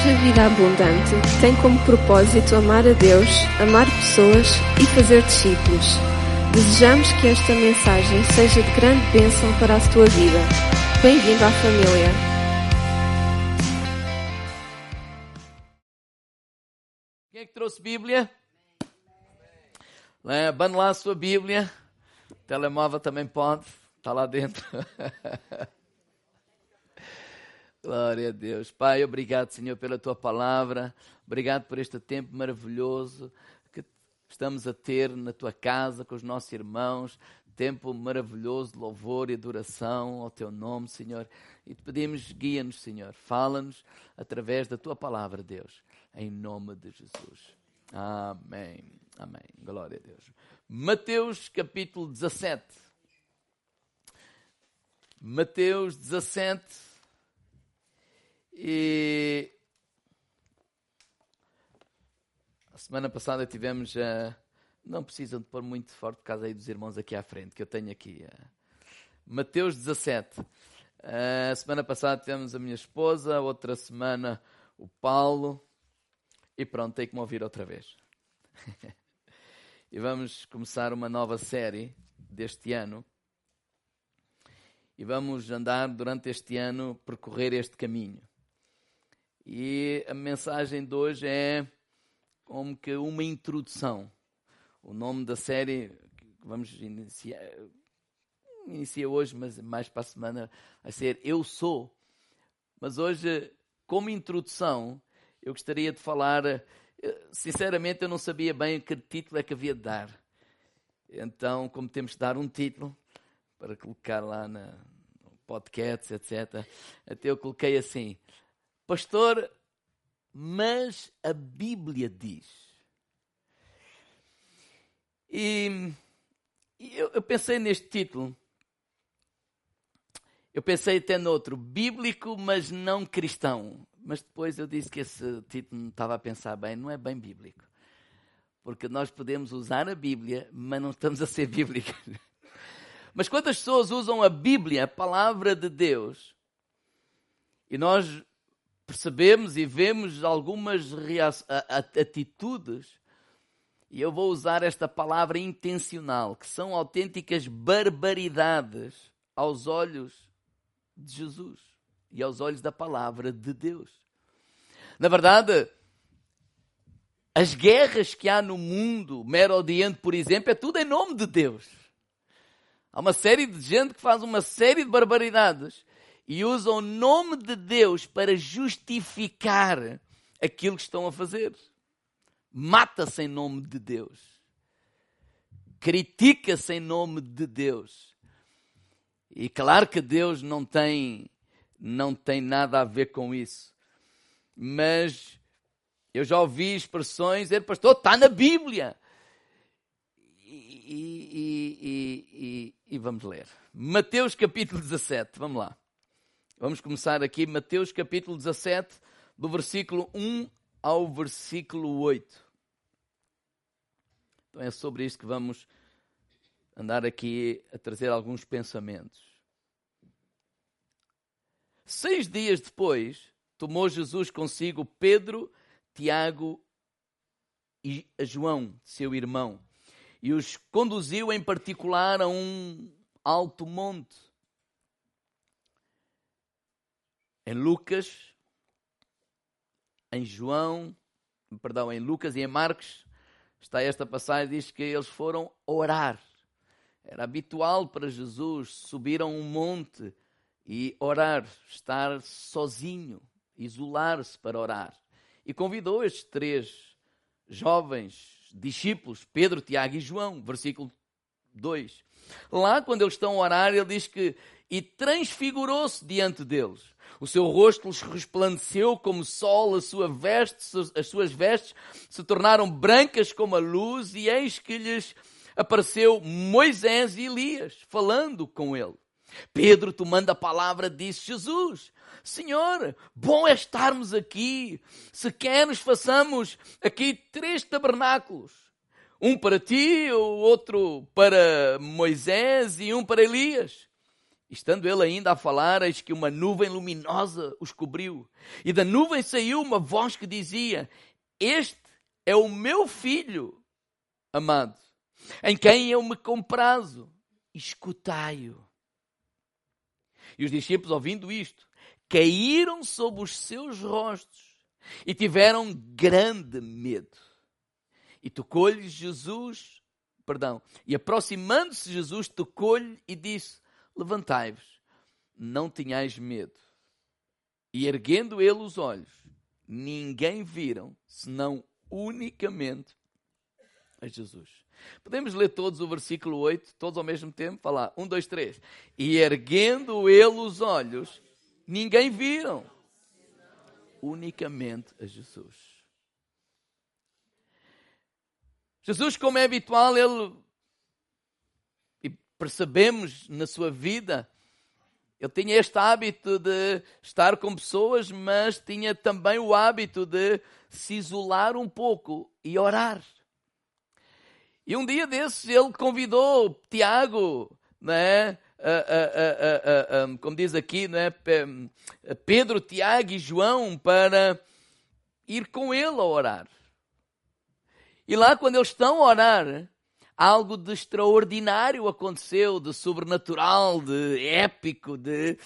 Igreja Vida Abundante tem como propósito amar a Deus, amar pessoas e fazer discípulos. Desejamos que esta mensagem seja de grande bênção para a tua vida. Bem-vindo à família. Quem é que trouxe Bíblia? Abane lá a sua Bíblia. O telemóvel também pode. Está lá dentro. Glória a Deus. Pai, obrigado, Senhor, pela tua palavra. Obrigado por este tempo maravilhoso que estamos a ter na tua casa com os nossos irmãos. Tempo maravilhoso de louvor e adoração ao teu nome, Senhor. E te pedimos, guia-nos, Senhor. Fala-nos através da tua palavra, Deus. Em nome de Jesus. Amém. Amém. Glória a Deus. Mateus capítulo 17. Mateus 17 e a semana passada tivemos a. Não precisam de pôr muito forte por causa aí dos irmãos aqui à frente, que eu tenho aqui. Mateus 17. A semana passada tivemos a minha esposa, outra semana o Paulo. E pronto, tem que me ouvir outra vez. e vamos começar uma nova série deste ano. E vamos andar durante este ano, percorrer este caminho. E a mensagem de hoje é como que uma introdução. O nome da série que vamos iniciar, inicia hoje, mas mais para a semana vai ser Eu Sou. Mas hoje, como introdução, eu gostaria de falar. Sinceramente, eu não sabia bem que título é que havia de dar. Então, como temos de dar um título para colocar lá na podcast, etc., até eu coloquei assim: Pastor, mas a Bíblia diz. E, e eu, eu pensei neste título. Eu pensei até noutro, bíblico, mas não cristão. Mas depois eu disse que esse título não estava a pensar bem, não é bem bíblico. Porque nós podemos usar a Bíblia, mas não estamos a ser bíblicos. Mas quantas pessoas usam a Bíblia, a palavra de Deus, e nós percebemos e vemos algumas atitudes, e eu vou usar esta palavra intencional, que são autênticas barbaridades aos olhos de Jesus e aos olhos da palavra de Deus. Na verdade, as guerras que há no mundo, Mero Oriente, por exemplo, é tudo em nome de Deus. Há uma série de gente que faz uma série de barbaridades e usam o nome de Deus para justificar aquilo que estão a fazer. Mata-se em nome de Deus. Critica-se em nome de Deus. E claro que Deus não tem não tem nada a ver com isso. Mas eu já ouvi expressões dizer, pastor, está na Bíblia. E, e, e, e, vamos ler. Mateus capítulo 17, vamos lá. Vamos começar aqui, Mateus capítulo 17, do versículo 1 ao versículo 8. Então é sobre isto que vamos andar aqui a trazer alguns pensamentos. Seis dias depois, tomou Jesus consigo Pedro, Tiago e João, seu irmão, e os conduziu em particular a um alto monte em Lucas, em João, perdão, em Lucas e em Marcos, está esta passagem, diz que eles foram orar. Era habitual para Jesus subir a um monte e orar, estar sozinho, isolar-se para orar. E convidou estes três jovens discípulos, Pedro, Tiago e João, versículo 2. Lá, quando eles estão a orar, ele diz que e transfigurou-se diante deles. O seu rosto lhes resplandeceu como sol, a sua veste, as suas vestes se tornaram brancas como a luz, e eis que lhes apareceu Moisés e Elias, falando com ele. Pedro, tomando a palavra, disse: Jesus, Senhor, bom é estarmos aqui. Se queres, façamos aqui três tabernáculos: um para ti, o outro para Moisés e um para Elias. Estando ele ainda a falar, eis que uma nuvem luminosa os cobriu. E da nuvem saiu uma voz que dizia: Este é o meu filho amado, em quem eu me comprazo. Escutai-o. E os discípulos, ouvindo isto, caíram sobre os seus rostos e tiveram grande medo. E tocou-lhes Jesus, perdão, e aproximando-se Jesus, tocou-lhe e disse: Levantai-vos, não tenhais medo. E erguendo ele os olhos, ninguém viram, senão unicamente a Jesus. Podemos ler todos o versículo 8, todos ao mesmo tempo? Falar, um, dois, três. E erguendo ele os olhos, ninguém viram, unicamente a Jesus. Jesus, como é habitual, ele percebemos na sua vida. Ele tinha este hábito de estar com pessoas, mas tinha também o hábito de se isolar um pouco e orar. E um dia desses ele convidou Tiago, né? como diz aqui, né? Pedro, Tiago e João para ir com ele a orar. E lá, quando eles estão a orar, algo de extraordinário aconteceu, de sobrenatural, de épico, de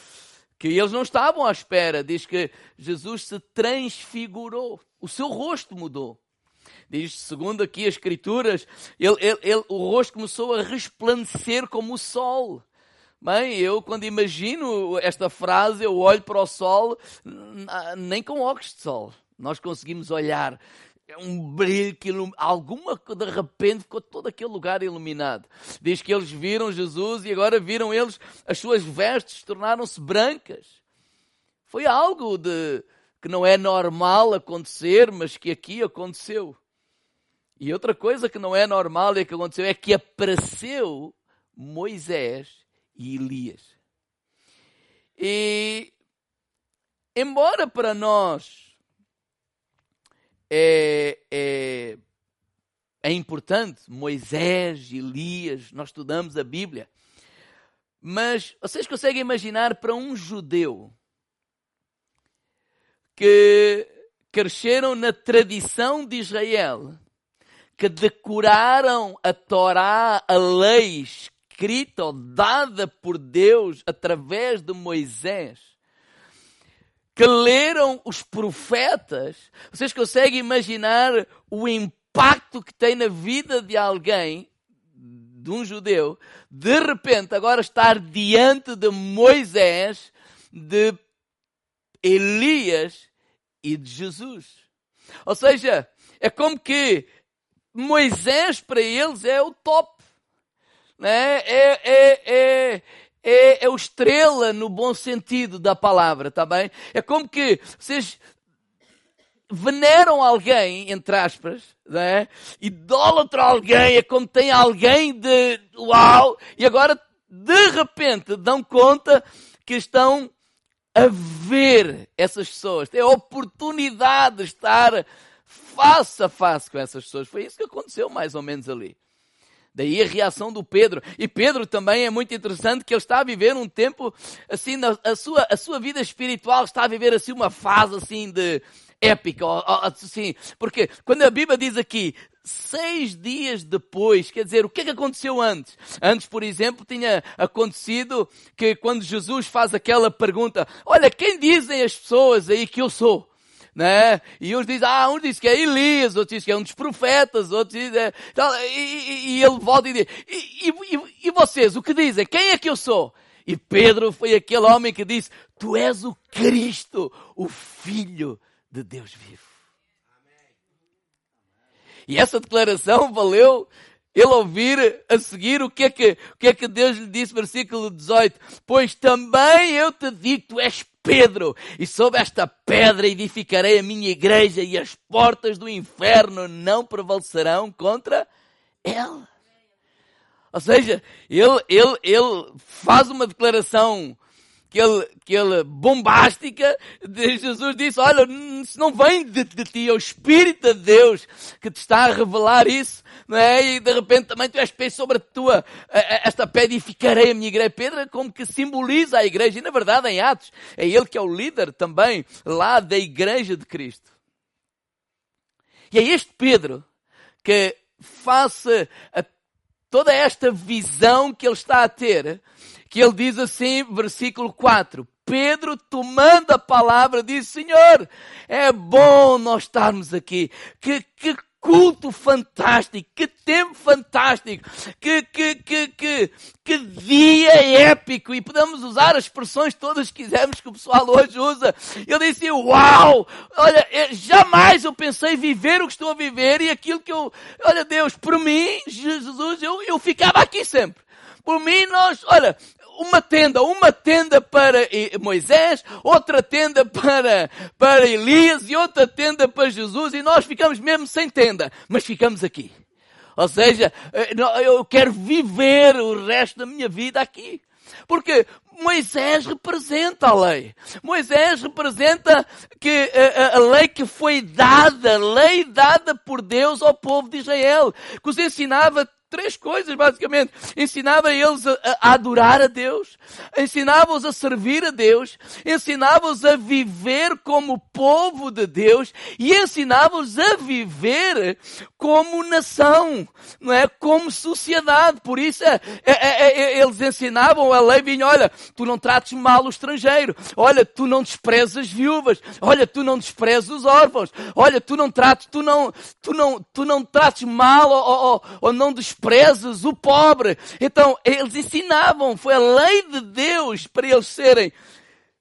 que eles não estavam à espera. Diz que Jesus se transfigurou, o seu rosto mudou. Diz, segundo aqui as Escrituras, ele, ele, ele, o rosto começou a resplandecer como o sol. Bem, eu quando imagino esta frase, eu olho para o sol, nem com óculos de sol. Nós conseguimos olhar é um brilho que alguma de repente ficou todo aquele lugar iluminado. Diz que eles viram Jesus e agora viram eles as suas vestes tornaram-se brancas. Foi algo de que não é normal acontecer, mas que aqui aconteceu. E outra coisa que não é normal e que aconteceu é que apareceu Moisés e Elias. E embora para nós é, é, é importante. Moisés, Elias, nós estudamos a Bíblia. Mas vocês conseguem imaginar para um judeu que cresceram na tradição de Israel, que decoraram a Torá, a lei escrita ou dada por Deus através de Moisés, que leram os profetas, vocês conseguem imaginar o impacto que tem na vida de alguém, de um judeu, de repente agora estar diante de Moisés, de Elias e de Jesus. Ou seja, é como que Moisés para eles é o top. Né? É, é, é, é, é o estrela no bom sentido da palavra, tá bem? É como que vocês veneram alguém, entre aspas, né? idólatra alguém, é como tem alguém de uau, e agora de repente dão conta que estão a ver essas pessoas, têm a oportunidade de estar face a face com essas pessoas. Foi isso que aconteceu mais ou menos ali. Daí a reação do Pedro. E Pedro também é muito interessante que ele está a viver um tempo assim, a sua, a sua vida espiritual está a viver assim uma fase assim de épica, assim, porque quando a Bíblia diz aqui, seis dias depois, quer dizer, o que é que aconteceu antes? Antes, por exemplo, tinha acontecido que quando Jesus faz aquela pergunta, olha, quem dizem as pessoas aí que eu sou? Né? E uns dizem, ah, uns dizem que é Elias, outros dizem que é um dos profetas, outros dizem, é, e, e, e, ele volta e diz, e, e, e vocês, o que dizem? Quem é que eu sou? E Pedro foi aquele homem que disse, tu és o Cristo, o Filho de Deus vivo. E essa declaração valeu ele ouvir a seguir o que é que, o que, é que Deus lhe disse, versículo 18. Pois também eu te digo, tu és Pedro, e sobre esta pedra edificarei a minha igreja, e as portas do inferno não prevalecerão contra ela. Ou seja, ele, ele, ele faz uma declaração aquele, aquele bombástica, de Jesus disse, olha, isso não vem de, de ti, é o Espírito de Deus que te está a revelar isso, não é? E de repente também tu és pé sobre a tua, esta pedra e ficarei a minha igreja. Pedra como que simboliza a igreja, e na verdade em Atos, é ele que é o líder também lá da igreja de Cristo. E é este Pedro que face a toda esta visão que ele está a ter, que ele diz assim, versículo 4, Pedro, tomando a palavra, diz, Senhor, é bom nós estarmos aqui. Que, que culto fantástico, que tempo fantástico, que, que, que, que, que dia épico, e podemos usar as expressões todas que quisermos que o pessoal hoje usa. Ele disse, uau, olha, jamais eu pensei viver o que estou a viver e aquilo que eu, olha Deus, por mim, Jesus, eu, eu ficava aqui sempre. Por mim, nós, olha, uma tenda, uma tenda para Moisés, outra tenda para, para Elias e outra tenda para Jesus e nós ficamos mesmo sem tenda, mas ficamos aqui. Ou seja, eh, eu quero viver o resto da minha vida aqui. Porque Moisés representa a lei. Moisés representa que a, eh, a, a, lei que foi dada, lei dada por Deus ao povo de Israel, que os ensinava três coisas, basicamente. Ensinava eles a, a adorar a Deus, ensinava-os a servir a Deus, ensinava-os a viver como povo de Deus e ensinava-os a viver como nação, não é? Como sociedade. Por isso é, é, é, é eles ensinavam a lei, vinha, olha, tu não trates mal o estrangeiro, olha, tu não desprezas viúvas, olha, tu não desprezas os órfãos, olha, tu não trates, tu não, tu não, tu não trates mal ou, ou, ou não desprezas desprezas o pobre. Então, eles ensinavam, foi a lei de Deus para eles serem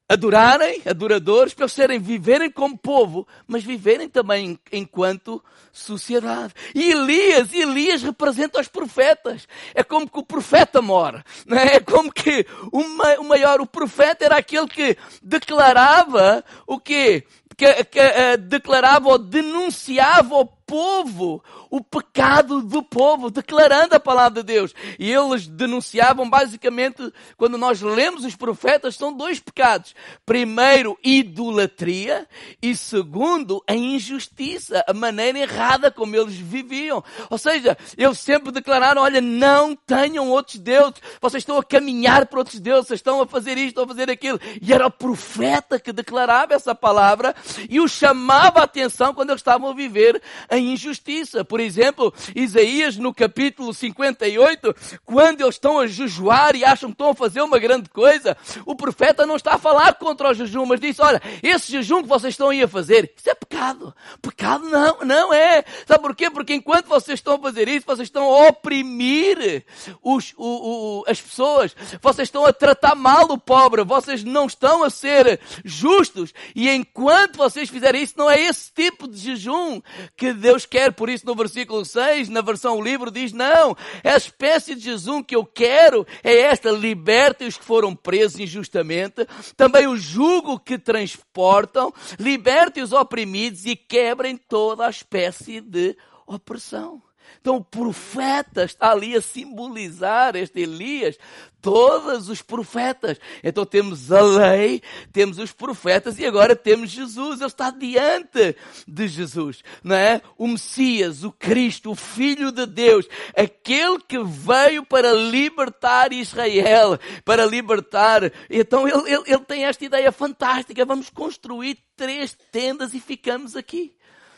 adorarem, adoradores, para eles serem, viverem como povo, mas viverem também enquanto sociedade. E Elias, Elias representa os profetas. É como que o profeta mora. É? é como que o maior, o profeta era aquele que declarava o quê? Que, que uh, declarava ou denunciava ao povo o pecado do povo, declarando a palavra de Deus. E eles denunciavam basicamente, quando nós lemos os profetas, são dois pecados. Primeiro, idolatria e segundo, a injustiça, a maneira errada como eles viviam. Ou seja, eles sempre declararam, olha, não tenham outros deuses, vocês estão a caminhar para outros deuses, estão a fazer isto, a fazer aquilo. E era o profeta que declarava essa palavra e o chamava a atenção quando eles estavam a viver a injustiça. Por exemplo, Isaías no capítulo 58, quando eles estão a jejuar e acham que estão a fazer uma grande coisa, o profeta não está a falar contra o jejum, mas diz, olha, esse jejum que vocês estão aí a fazer, isso é pecado. Pecado não, não é. Sabe por quê? Porque enquanto vocês estão a fazer isso, vocês estão a oprimir os, o, o, as pessoas, vocês estão a tratar mal o pobre, vocês não estão a ser justos, e enquanto vocês fizerem isso, não é esse tipo de jejum que Deus quer. Por isso, no versículo 6, na versão livro, diz: Não, a espécie de jejum que eu quero é esta: liberte os que foram presos injustamente, também o jugo que transportam, liberte os oprimidos e quebrem toda a espécie de opressão. Então o profeta está ali a simbolizar este Elias, todos os profetas. Então temos a lei, temos os profetas e agora temos Jesus. Ele está diante de Jesus, não é? O Messias, o Cristo, o Filho de Deus, aquele que veio para libertar Israel, para libertar. Então ele, ele, ele tem esta ideia fantástica. Vamos construir três tendas e ficamos aqui.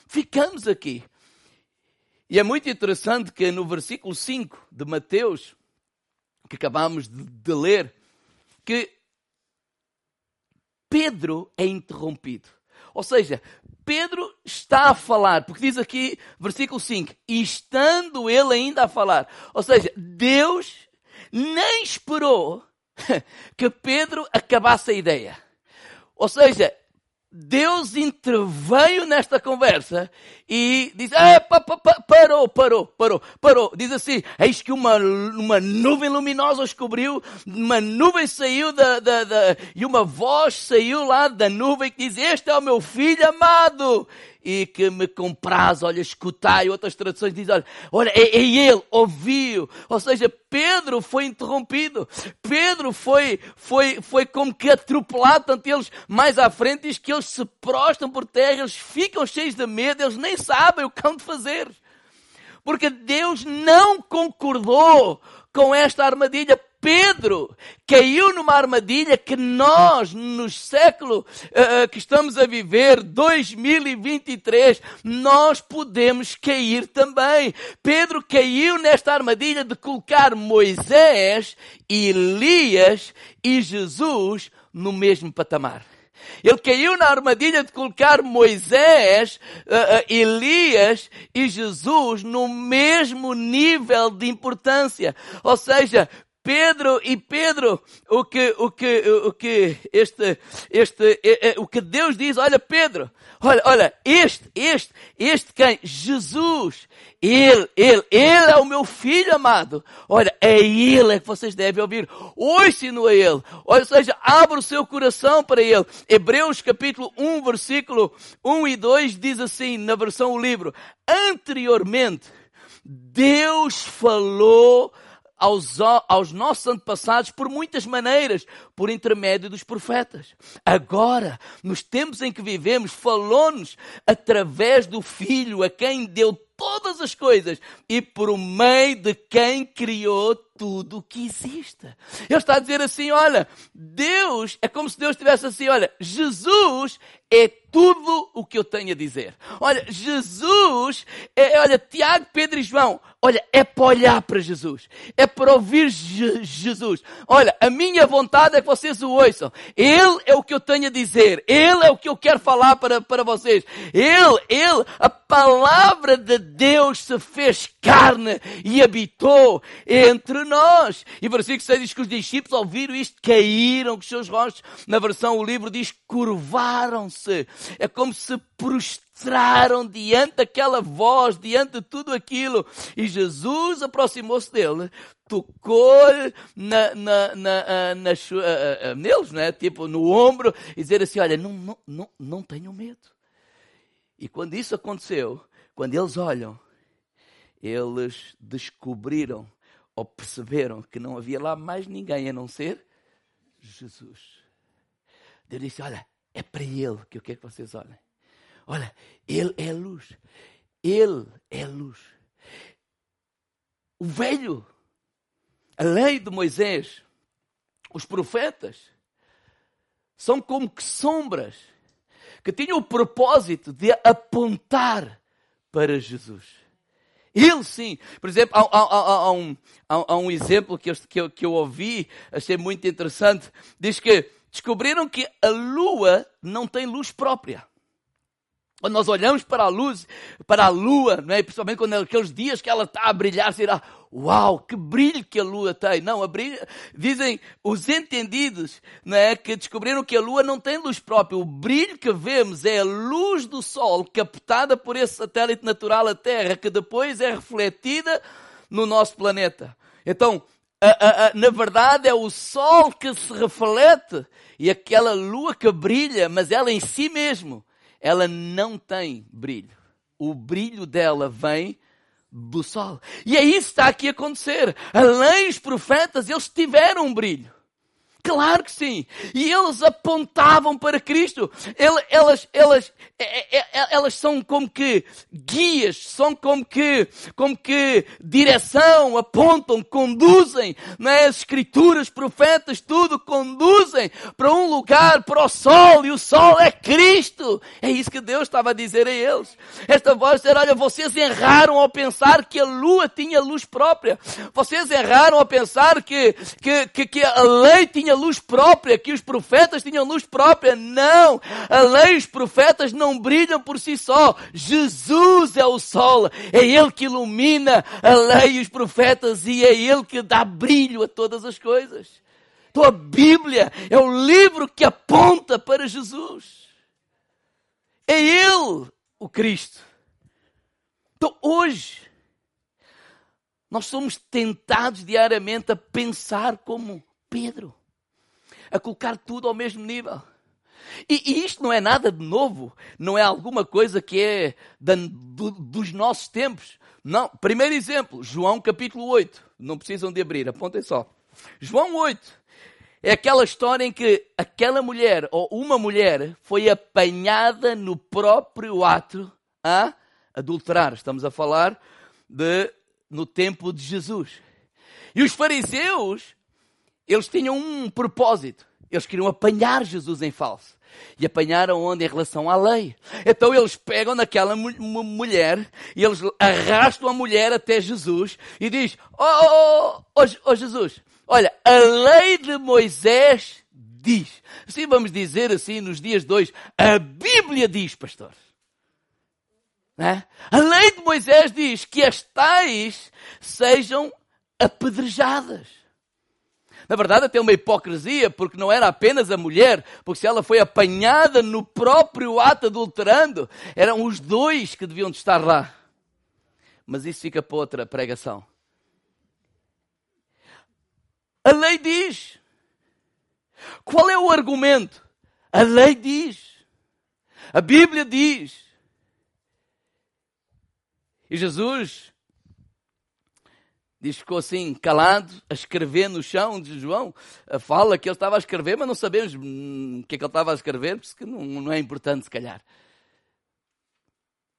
Ficamos aqui. E é muito interessante que no versículo 5 de Mateus, que acabamos de, de ler, que Pedro é interrompido. Ou seja, Pedro está a falar, porque diz aqui, versículo 5, e estando ele ainda a falar. Ou seja, Deus nem esperou que Pedro acabasse a ideia. Ou seja, Deus interveio nesta conversa e diz, ah, pa, pa, pa, parou, parou, parou, parou. Diz assim, eis que uma, uma nuvem luminosa os cobriu, uma nuvem saiu da, da, da, e uma voz saiu lá da nuvem que diz, este é o meu filho amado. E que me compraz, olha, escutai. Outras traduções dizem, olha, olha é, é ele, ouviu. Ou seja, Pedro foi interrompido. Pedro foi, foi, foi como que atropelado. Tanto eles, mais à frente, diz que eles se prostram por terra, eles ficam cheios de medo, eles nem sabem o que hão de fazer. Porque Deus não concordou com esta armadilha. Pedro caiu numa armadilha que nós, no século uh, que estamos a viver, 2023, nós podemos cair também. Pedro caiu nesta armadilha de colocar Moisés, Elias e Jesus no mesmo patamar. Ele caiu na armadilha de colocar Moisés, uh, uh, Elias e Jesus no mesmo nível de importância. Ou seja, Pedro e Pedro, o que, o que, o que este, este, o que Deus diz, olha Pedro, olha, olha, este, este, este quem? Jesus, ele, ele, ele é o meu filho amado. Olha, é ele é que vocês devem ouvir. Ouçam-no a ele. Ou seja, abra o seu coração para ele. Hebreus capítulo 1, versículo 1 e 2 diz assim, na versão o livro, anteriormente, Deus falou aos, aos nossos antepassados por muitas maneiras, por intermédio dos profetas. Agora, nos tempos em que vivemos, falou-nos através do Filho, a quem deu todas as coisas e por meio de quem criou tudo o que existe. Ele está a dizer assim: olha, Deus, é como se Deus estivesse assim: olha, Jesus é tudo o que eu tenho a dizer. Olha, Jesus, é, olha, Tiago, Pedro e João, olha, é para olhar para Jesus, é para ouvir Je Jesus. Olha, a minha vontade é que vocês o ouçam. Ele é o que eu tenho a dizer, Ele é o que eu quero falar para, para vocês. Ele, Ele, a palavra de Deus se fez carne e habitou entre nós. E versículo 6 diz que os discípulos ouviram isto, caíram com os seus rostos. Na versão o livro diz curvaram-se. É como se prostraram diante daquela voz, diante de tudo aquilo. E Jesus aproximou-se dele, tocou-lhe na, na, na, na, neles, né? tipo no ombro, e dizer assim: Olha, não, não, não, não tenham medo. E quando isso aconteceu, quando eles olham, eles descobriram ou perceberam que não havia lá mais ninguém a não ser Jesus. Deus disse: Olha, é para Ele que eu quero que vocês olhem. Olha, Ele é luz. Ele é luz. O velho, a lei de Moisés, os profetas, são como que sombras que tinham o propósito de apontar para Jesus. Ele sim. Por exemplo, há, há, há, um, há, um, exemplo que eu, que, eu, que eu ouvi, achei muito interessante. Diz que descobriram que a lua não tem luz própria. Quando nós olhamos para a luz, para a lua, não é? principalmente quando aqueles dias que ela está a brilhar, será, uau, que brilho que a lua tem. Não, a brilho, dizem os entendidos não é? que descobriram que a lua não tem luz própria. O brilho que vemos é a luz do sol captada por esse satélite natural, a Terra, que depois é refletida no nosso planeta. Então, a, a, na verdade, é o sol que se reflete e aquela lua que brilha, mas ela em si mesmo ela não tem brilho. O brilho dela vem do sol. E é isso que está aqui a acontecer. Além os profetas, eles tiveram um brilho. Claro que sim. E eles apontavam para Cristo. Elas, elas, é, é, é, elas são como que guias, são como que, como que direção, apontam, conduzem, né? as escrituras, profetas, tudo conduzem para um lugar, para o sol, e o sol é Cristo. É isso que Deus estava a dizer a eles. Esta voz era, olha, vocês erraram ao pensar que a lua tinha luz própria. Vocês erraram ao pensar que, que, que, que a lei tinha luz própria, que os profetas tinham luz própria. Não! A lei os profetas não brilham por si só. Jesus é o sol. É Ele que ilumina a lei e os profetas e é Ele que dá brilho a todas as coisas. Então a Bíblia é o livro que aponta para Jesus. É Ele o Cristo. Então hoje, nós somos tentados diariamente a pensar como Pedro a colocar tudo ao mesmo nível. E, e, isto não é nada de novo, não é alguma coisa que é da, do, dos nossos tempos. Não. Primeiro exemplo, João capítulo 8. Não precisam de abrir, apontem só. João 8. É aquela história em que aquela mulher, ou uma mulher, foi apanhada no próprio ato a adulterar. Estamos a falar de no tempo de Jesus. E os fariseus, eles tinham um propósito. Eles queriam apanhar Jesus em falso. E apanharam onde? Em relação à lei. Então eles pegam naquela mu mulher e eles arrastam a mulher até Jesus e diz: Oh, oh, oh, oh Jesus, olha, a lei de Moisés diz. Assim vamos dizer assim nos dias de hoje, a Bíblia diz, pastor. É? A lei de Moisés diz que as tais sejam apedrejadas. Na verdade, até uma hipocrisia, porque não era apenas a mulher, porque se ela foi apanhada no próprio ato adulterando, eram os dois que deviam de estar lá. Mas isso fica para outra pregação. A lei diz. Qual é o argumento? A lei diz. A Bíblia diz. E Jesus diz que ficou assim calado, a escrever no chão de João. Fala que ele estava a escrever, mas não sabemos hum, o que é que ele estava a escrever, porque não, não é importante se calhar.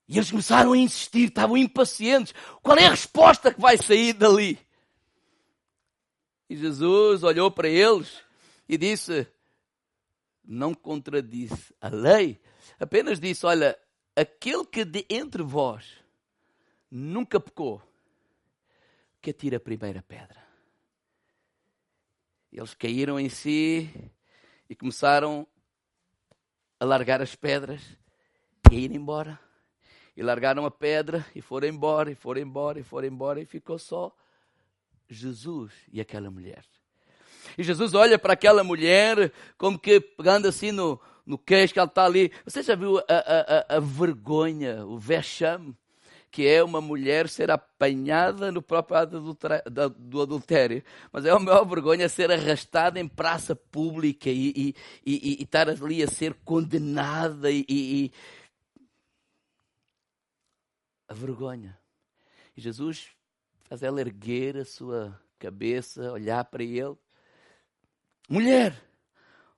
E eles começaram a insistir, estavam impacientes. Qual é a resposta que vai sair dali? E Jesus olhou para eles e disse: Não contradisse a lei, apenas disse: Olha, aquele que de entre vós nunca pecou, que atira a primeira pedra. Eles caíram em si e começaram a largar as pedras e a ir embora. E largaram a pedra e foram embora, e foram embora, e foram embora, e ficou só Jesus e aquela mulher. E Jesus olha para aquela mulher, como que pegando assim no, no queixo que ela está ali. Você já viu a, a, a, a vergonha, o vexame? Que é uma mulher ser apanhada no próprio ato do adultério. Mas é a maior vergonha ser arrastada em praça pública e, e, e, e estar ali a ser condenada e, a vergonha. E Jesus faz ela erguer a sua cabeça, olhar para ele. Mulher,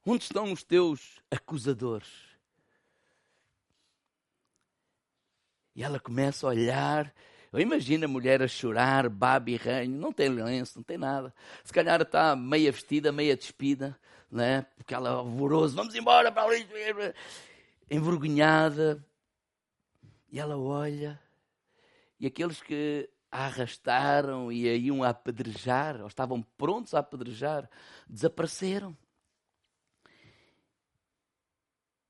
onde estão os teus acusadores? E ela começa a olhar. Eu imagino a mulher a chorar, babe e ranho, não tem lenço, não tem nada. Se calhar está meia vestida, meia despida, né? porque ela é alvoroço, vamos embora para ali, envergonhada. E ela olha, e aqueles que a arrastaram e a iam a apedrejar, ou estavam prontos a apedrejar, desapareceram.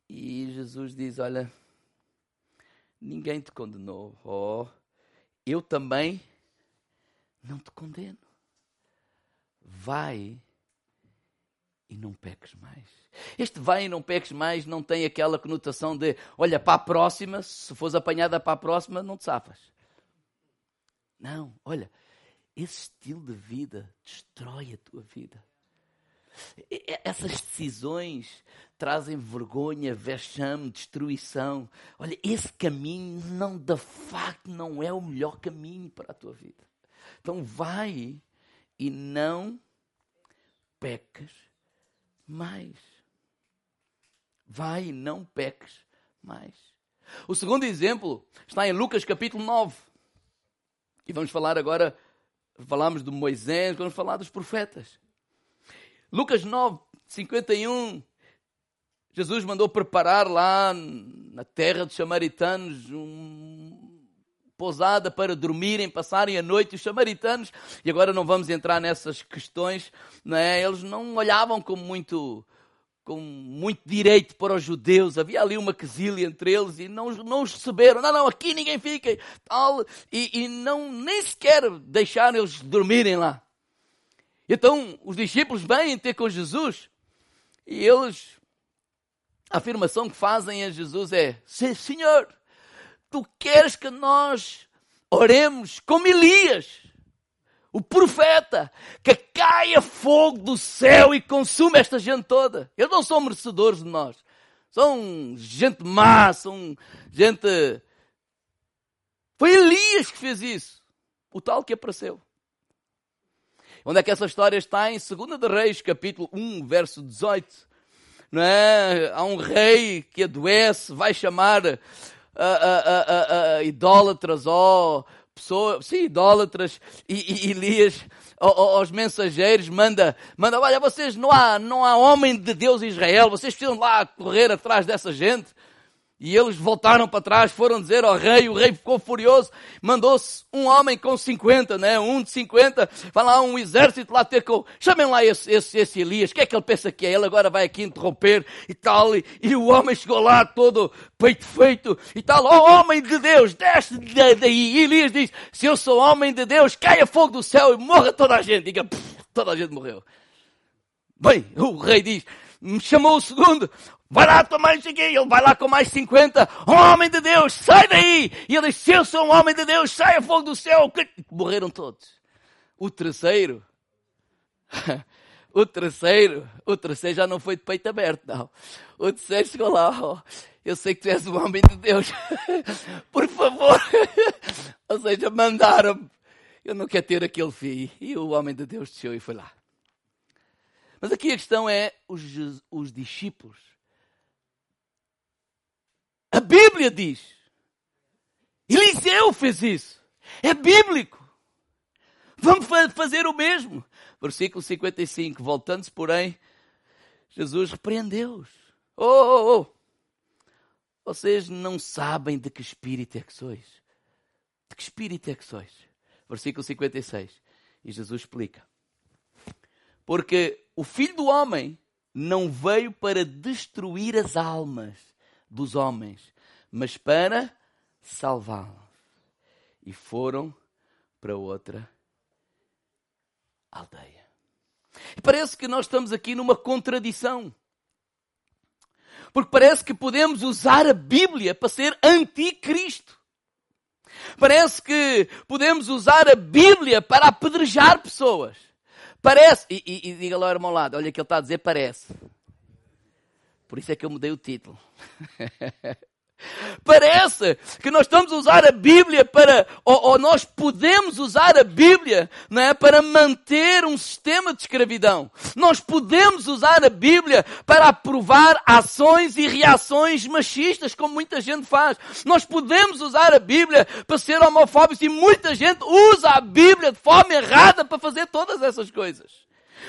E Jesus diz: Olha, ninguém te condenou. Oh, eu também não te condeno. Vai e não peques mais. Este vai e não peques mais não tem aquela conotação de olha para a próxima, se fores apanhada para a próxima, não te safas. Não, olha, esse estilo de vida destrói a tua vida. Essas decisões trazem vergonha, vexame, destruição. Olha, esse caminho não, de facto, não é o melhor caminho para a tua vida. Então vai e não peques mais. Vai e não peques mais. O segundo exemplo está em Lucas capítulo 9. E vamos falar agora, falamos de Moisés, vamos falar dos profetas. Lucas 9, 51. Jesus mandou preparar lá na terra dos samaritanos uma pousada para dormirem, passarem a noite. Os samaritanos, e agora não vamos entrar nessas questões, não é? eles não olhavam como muito com muito direito para os judeus, havia ali uma quesilha entre eles e não, não os receberam, não, não, aqui ninguém fica, tal, e, e não, nem sequer deixaram eles dormirem lá. Então os discípulos vêm ter com Jesus e eles, a afirmação que fazem a Jesus é: Senhor, tu queres que nós oremos como Elias, o profeta, que caia fogo do céu e consuma esta gente toda. Eles não são merecedores de nós. São gente má, são gente. Foi Elias que fez isso. O tal que apareceu. Onde é que essa história está? Em 2 de Reis, capítulo 1, verso 18. Não é? Há um rei que adoece, vai chamar a, a, a, idólatras, ó, oh, pessoas, sim, idólatras, e, e Elias aos mensageiros, manda, manda, olha, vocês não há, não há homem de Deus em Israel, vocês precisam lá correr atrás dessa gente. E eles voltaram para trás, foram dizer ao rei, o rei ficou furioso, mandou-se um homem com 50, né? Um de 50, vai lá um exército lá ter com, chamem lá esse, esse, esse Elias, o que é que ele pensa que é? Ele agora vai aqui interromper e tal, e, e o homem chegou lá todo peito feito e tal, oh homem de Deus, desce daí. Elias diz, se eu sou homem de Deus, caia fogo do céu e morra toda a gente. Diga, toda a gente morreu. Bem, o rei diz, me chamou o segundo, vai lá tomar isso aqui, ele vai lá com mais 50, homem de Deus, sai daí! E ele diz, se eu sou um homem de Deus, saia fogo do céu! Morreram todos. O terceiro, o terceiro, o terceiro já não foi de peito aberto, não. O terceiro chegou lá, eu sei que tu és um homem de Deus, por favor. Ou seja, mandaram-me. Eu não quero ter aquele filho. E o homem de Deus desceu e foi lá. Mas aqui a questão é os, os discípulos. A Bíblia diz. Eliseu fez isso. É bíblico. Vamos fazer o mesmo. Versículo 55. Voltando-se, porém, Jesus repreendeu-os. Oh, oh, oh. Vocês não sabem de que espírito é que sois. De que espírito é que sois? Versículo 56. E Jesus explica. Porque o filho do homem não veio para destruir as almas dos homens, mas para salvá-los. E foram para outra aldeia. Parece que nós estamos aqui numa contradição. Porque parece que podemos usar a Bíblia para ser anticristo. Parece que podemos usar a Bíblia para apedrejar pessoas. Parece. E, e, e diga lá ao irmão lado, olha que ele está a dizer parece. Por isso é que eu mudei o título. Parece que nós estamos a usar a Bíblia para, ou, ou, nós podemos usar a Bíblia não é, para manter um sistema de escravidão. Nós podemos usar a Bíblia para aprovar ações e reações machistas, como muita gente faz. Nós podemos usar a Bíblia para ser homofóbicos e muita gente usa a Bíblia de forma errada para fazer todas essas coisas.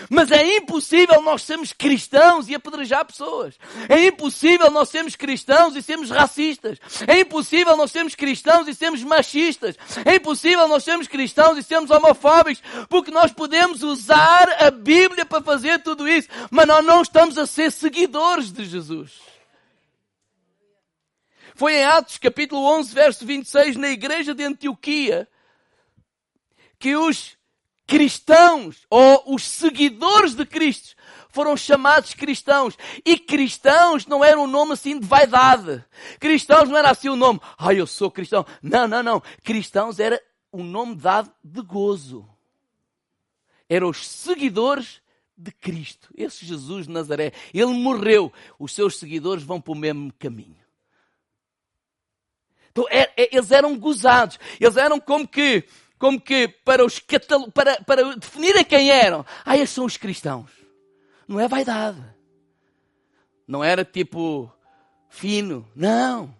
Mas é impossível nós sermos cristãos e apedrejar pessoas. É impossível nós sermos cristãos e sermos racistas. É impossível nós sermos cristãos e sermos machistas. É impossível nós sermos cristãos e sermos homofóbicos. Porque nós podemos usar a Bíblia para fazer tudo isso. Mas nós não estamos a ser seguidores de Jesus. Foi em Atos capítulo 11, verso 26, na igreja de Antioquia, que os cristãos ou os seguidores de Cristo foram chamados cristãos. E cristãos não era um nome assim de vaidade. Cristãos não era assim o um nome, ah, eu sou cristão. Não, não, não. Cristãos era um nome dado de gozo. Eram os seguidores de Cristo. Esse Jesus de Nazaré. Ele morreu. Os seus seguidores vão para o mesmo caminho. Então, é, é, eles eram gozados. Eles eram como que como que para, os para, para definirem quem eram. Ah, esses são os cristãos. Não é vaidade. Não era tipo fino. Não.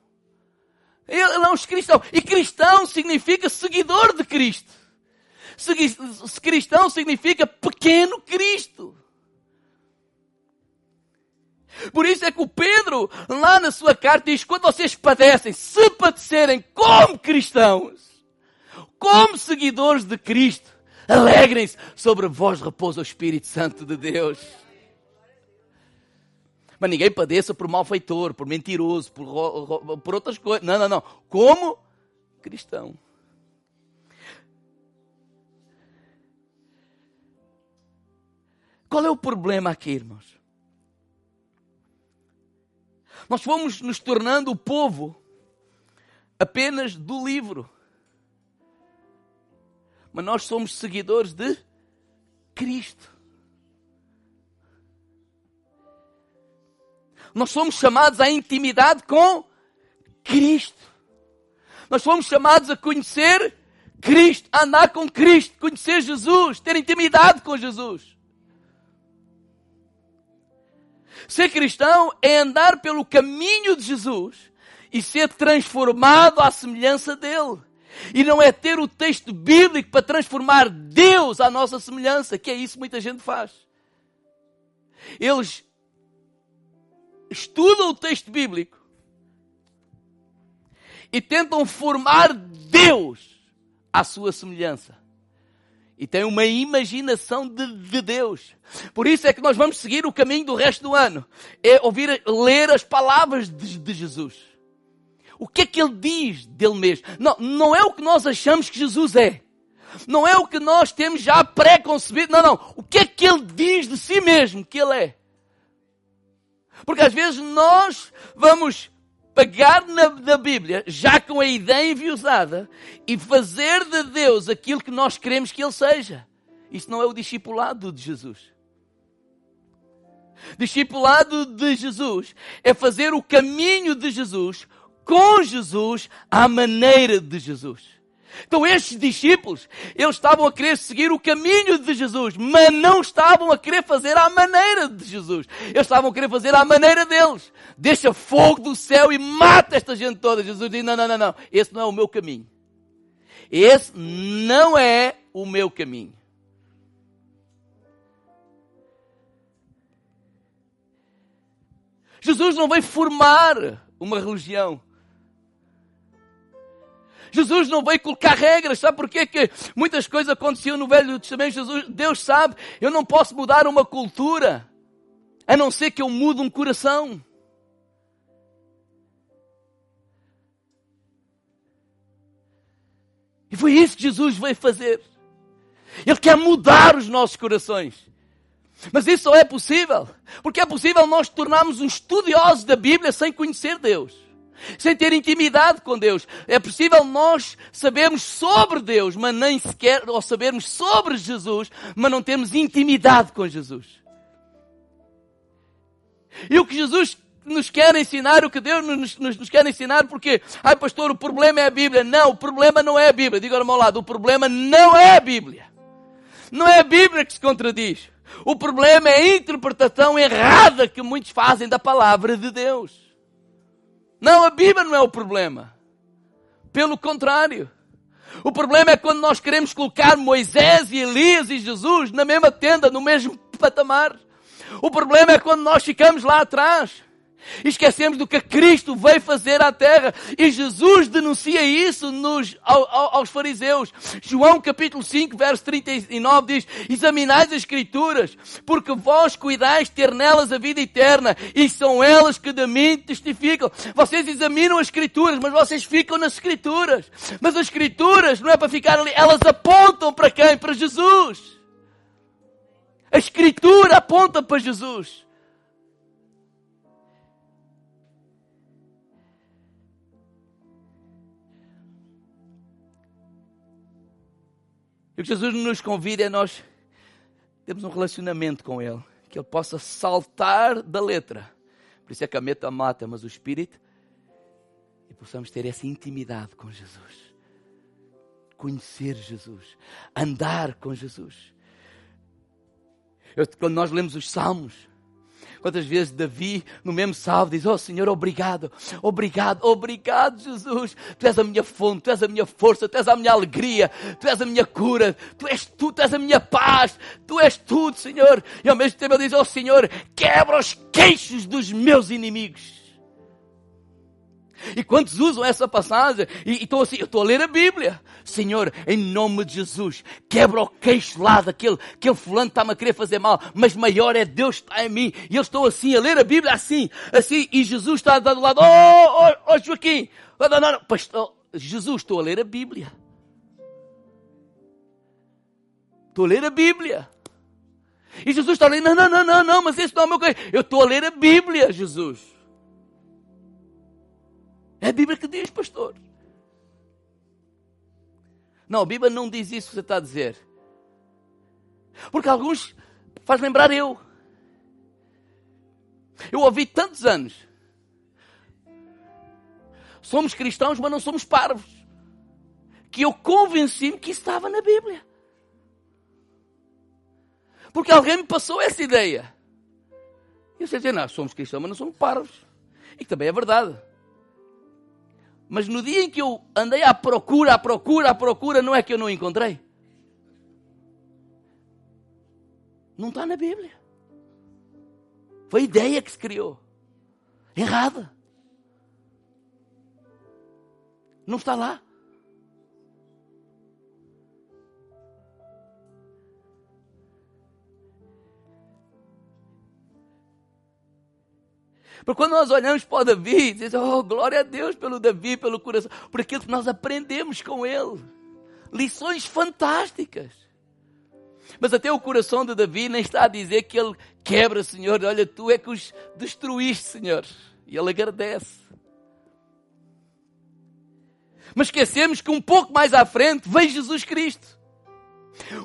Ele é os cristãos. E cristão significa seguidor de Cristo. Cristão significa pequeno Cristo. Por isso é que o Pedro, lá na sua carta, diz: quando vocês padecem, se padecerem como cristãos, como seguidores de Cristo, alegrem-se sobre vós repousa o Espírito Santo de Deus. Mas ninguém padeça por malfeitor, por mentiroso, por, por outras coisas. Não, não, não. Como cristão. Qual é o problema aqui, irmãos? Nós fomos nos tornando o povo apenas do livro mas nós somos seguidores de Cristo. Nós somos chamados à intimidade com Cristo. Nós fomos chamados a conhecer Cristo, a andar com Cristo, conhecer Jesus, ter intimidade com Jesus. Ser cristão é andar pelo caminho de Jesus e ser transformado à semelhança dele. E não é ter o texto bíblico para transformar Deus à nossa semelhança, que é isso que muita gente faz. Eles estudam o texto bíblico e tentam formar Deus à sua semelhança. E têm uma imaginação de, de, Deus. Por isso é que nós vamos seguir o caminho do resto do ano. É ouvir, ler as palavras de, de Jesus. O que é que ele diz dele mesmo? Não, não é o que nós achamos que Jesus é. Não é o que nós temos já pré-concebido. Não, não. O que é que ele diz de si mesmo que ele é? Porque às vezes nós vamos pegar na, na Bíblia, já com a ideia enviosada, e fazer de Deus aquilo que nós queremos que Ele seja. Isso não é o discipulado de Jesus. Discipulado de Jesus é fazer o caminho de Jesus com Jesus à maneira de Jesus. Então estes discípulos, eles estavam a querer seguir o caminho de Jesus, mas não estavam a querer fazer à maneira de Jesus. Eles estavam a querer fazer à maneira deles. Deixa fogo do céu e mata esta gente toda. Jesus diz, não, não, não, não. Esse não é o meu caminho. Esse não é o meu caminho. Jesus não veio formar uma religião. Jesus não veio colocar regras, sabe porquê que muitas coisas aconteciam no Velho Testamento? Jesus, Deus sabe, eu não posso mudar uma cultura, a não ser que eu mude um coração. E foi isso que Jesus veio fazer. Ele quer mudar os nossos corações. Mas isso só é possível porque é possível nós tornarmos um estudioso da Bíblia sem conhecer Deus sem ter intimidade com Deus. É possível nós sabermos sobre Deus, mas nem sequer, ou sabermos sobre Jesus, mas não termos intimidade com Jesus. E o que Jesus nos quer ensinar, o que Deus nos, nos, nos, quer ensinar, porque, ai pastor, o problema é a Bíblia. Não, o problema não é a Bíblia. Diga ao meu lado, o problema não é a Bíblia. Não é a Bíblia que se contradiz. O problema é a interpretação errada que muitos fazem da palavra de Deus. Não, a Bíblia não é o problema. Pelo contrário. O problema é quando nós queremos colocar Moisés e Elias e Jesus na mesma tenda, no mesmo patamar. O problema é quando nós ficamos lá atrás. Esquecemos do que Cristo veio fazer à terra. E Jesus denuncia isso nos, aos fariseus. João capítulo 5, verso 39 diz, examinais as escrituras, porque vós cuidais ter nelas a vida eterna, e são elas que de mim testificam. Vocês examinam as escrituras, mas vocês ficam nas escrituras. Mas as escrituras não é para ficar ali, elas apontam para quem? Para Jesus. A escritura aponta para Jesus. E o que Jesus nos convida é nós termos um relacionamento com Ele, que Ele possa saltar da letra. Por isso é que a meta mata, mas o Espírito, e possamos ter essa intimidade com Jesus. Conhecer Jesus, andar com Jesus. Eu, quando nós lemos os Salmos, Quantas vezes Davi, no mesmo salmo, diz: Oh Senhor, obrigado, obrigado, obrigado, Jesus. Tu és a minha fonte, tu és a minha força, tu és a minha alegria, tu és a minha cura, tu és tu, tu és a minha paz, tu és tudo, Senhor. E ao mesmo tempo ele diz: Oh Senhor, quebra os queixos dos meus inimigos. E quantos usam essa passagem e estão assim, eu estou a ler a Bíblia. Senhor, em nome de Jesus, quebra o queixo lá daquele aquele fulano está-me a querer fazer mal, mas maior é Deus que está em mim. E eu estou assim, a ler a Bíblia assim, assim, e Jesus está do lado, oh, oh, oh Joaquim, oh, não, não, pastor, Jesus, estou a ler a Bíblia. Estou a ler a Bíblia. E Jesus está ali, não, não, não, não, não, mas esse não é o meu queixo. Eu estou a ler a Bíblia, Jesus. É a Bíblia que diz, pastor. Não, a Bíblia não diz isso que você está a dizer. Porque alguns faz lembrar eu. Eu ouvi tantos anos. Somos cristãos, mas não somos parvos. Que eu convenci-me que estava na Bíblia. Porque alguém me passou essa ideia. E eu sei dizer, não, somos cristãos, mas não somos parvos. E também é verdade. Mas no dia em que eu andei à procura, à procura, à procura, não é que eu não encontrei. Não está na Bíblia. Foi a ideia que se criou. Errada. Não está lá. Porque quando nós olhamos para o Davi, dizemos, oh, glória a Deus pelo Davi, pelo coração, por aquilo que nós aprendemos com ele. Lições fantásticas. Mas até o coração de Davi nem está a dizer que ele quebra, Senhor, olha, tu é que os destruíste, Senhor. E ele agradece. Mas esquecemos que um pouco mais à frente vem Jesus Cristo.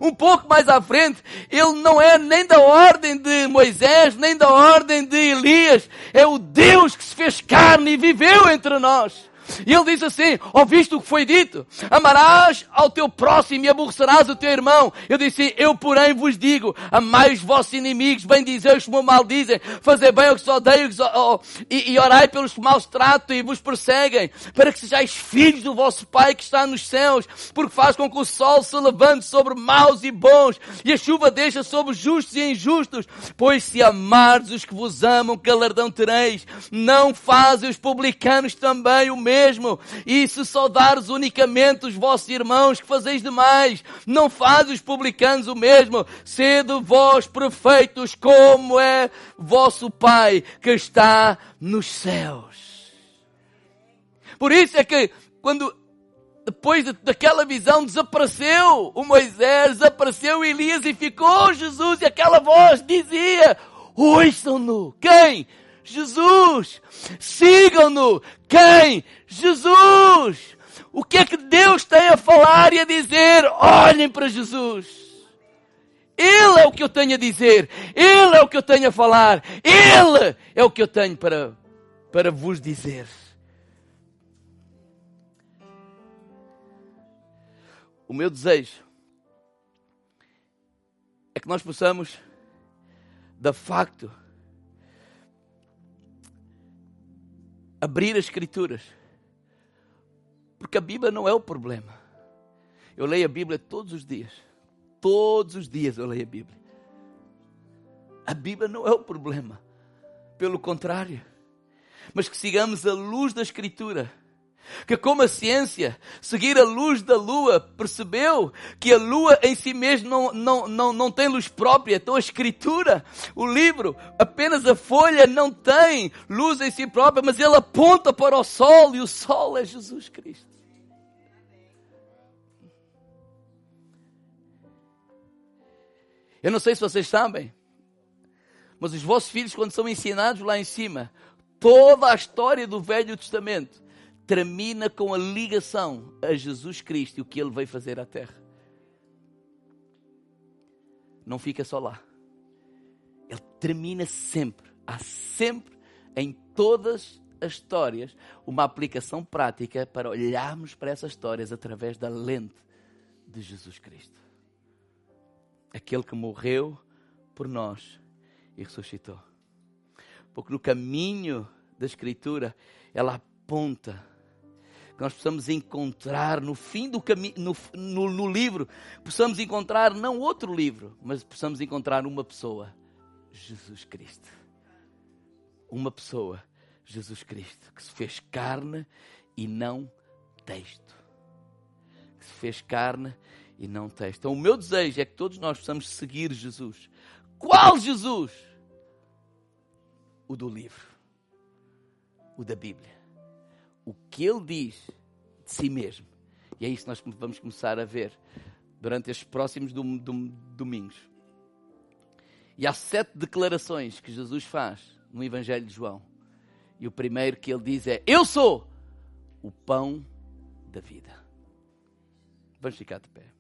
Um pouco mais à frente, ele não é nem da ordem de Moisés, nem da ordem de Elias. É o Deus que se fez carne e viveu entre nós. E ele diz assim: Ouviste o que foi dito? Amarás ao teu próximo e aborrecerás o teu irmão. Eu disse: Eu, porém, vos digo: Amai os vossos inimigos, bem os que maldizem, fazer bem ao que só odeiam oh, e, e orai pelos que maus tratam e vos perseguem, para que sejais filhos do vosso Pai que está nos céus, porque faz com que o sol se levante sobre maus e bons, e a chuva deixa sobre justos e injustos. Pois se amardes os que vos amam, galardão tereis. Não fazem os publicanos também o mesmo mesmo. E se saudares unicamente os vossos irmãos, que fazeis demais, não faz os publicanos o mesmo. Sede vós perfeitos, como é vosso Pai que está nos céus. Por isso é que quando depois de, daquela visão desapareceu o Moisés, desapareceu Elias e ficou Jesus e aquela voz dizia, ouçam-no. Quem? Jesus. Sigam-no. Quem? Jesus. O que é que Deus tem a falar e a dizer? Olhem para Jesus. Ele é o que eu tenho a dizer. Ele é o que eu tenho a falar. Ele é o que eu tenho para, para vos dizer. O meu desejo é que nós possamos, de facto, abrir as Escrituras. Porque a Bíblia não é o problema. Eu leio a Bíblia todos os dias. Todos os dias eu leio a Bíblia. A Bíblia não é o problema. Pelo contrário. Mas que sigamos a luz da Escritura que como a ciência, seguir a luz da lua, percebeu que a lua em si mesma não, não, não, não tem luz própria. Então a escritura, o livro, apenas a folha não tem luz em si própria, mas ele aponta para o sol e o sol é Jesus Cristo. Eu não sei se vocês sabem, mas os vossos filhos, quando são ensinados lá em cima, toda a história do Velho Testamento, termina com a ligação a Jesus Cristo e o que ele veio fazer à terra. Não fica só lá. Ele termina sempre, há sempre em todas as histórias uma aplicação prática para olharmos para essas histórias através da lente de Jesus Cristo. Aquele que morreu por nós e ressuscitou. Porque no caminho da Escritura, ela aponta que nós possamos encontrar no fim do caminho, no, no, livro, possamos encontrar não outro livro, mas possamos encontrar uma pessoa, Jesus Cristo. Uma pessoa, Jesus Cristo, que se fez carne e não texto. Que se fez carne e não texto. Então, o meu desejo é que todos nós possamos seguir Jesus. Qual Jesus? O do livro, o da Bíblia o que ele diz de si mesmo. E é isso que nós vamos começar a ver durante estes próximos dom, dom, domingos. E há sete declarações que Jesus faz no Evangelho de João. E o primeiro que ele diz é: Eu sou o pão da vida. Vamos ficar de pé.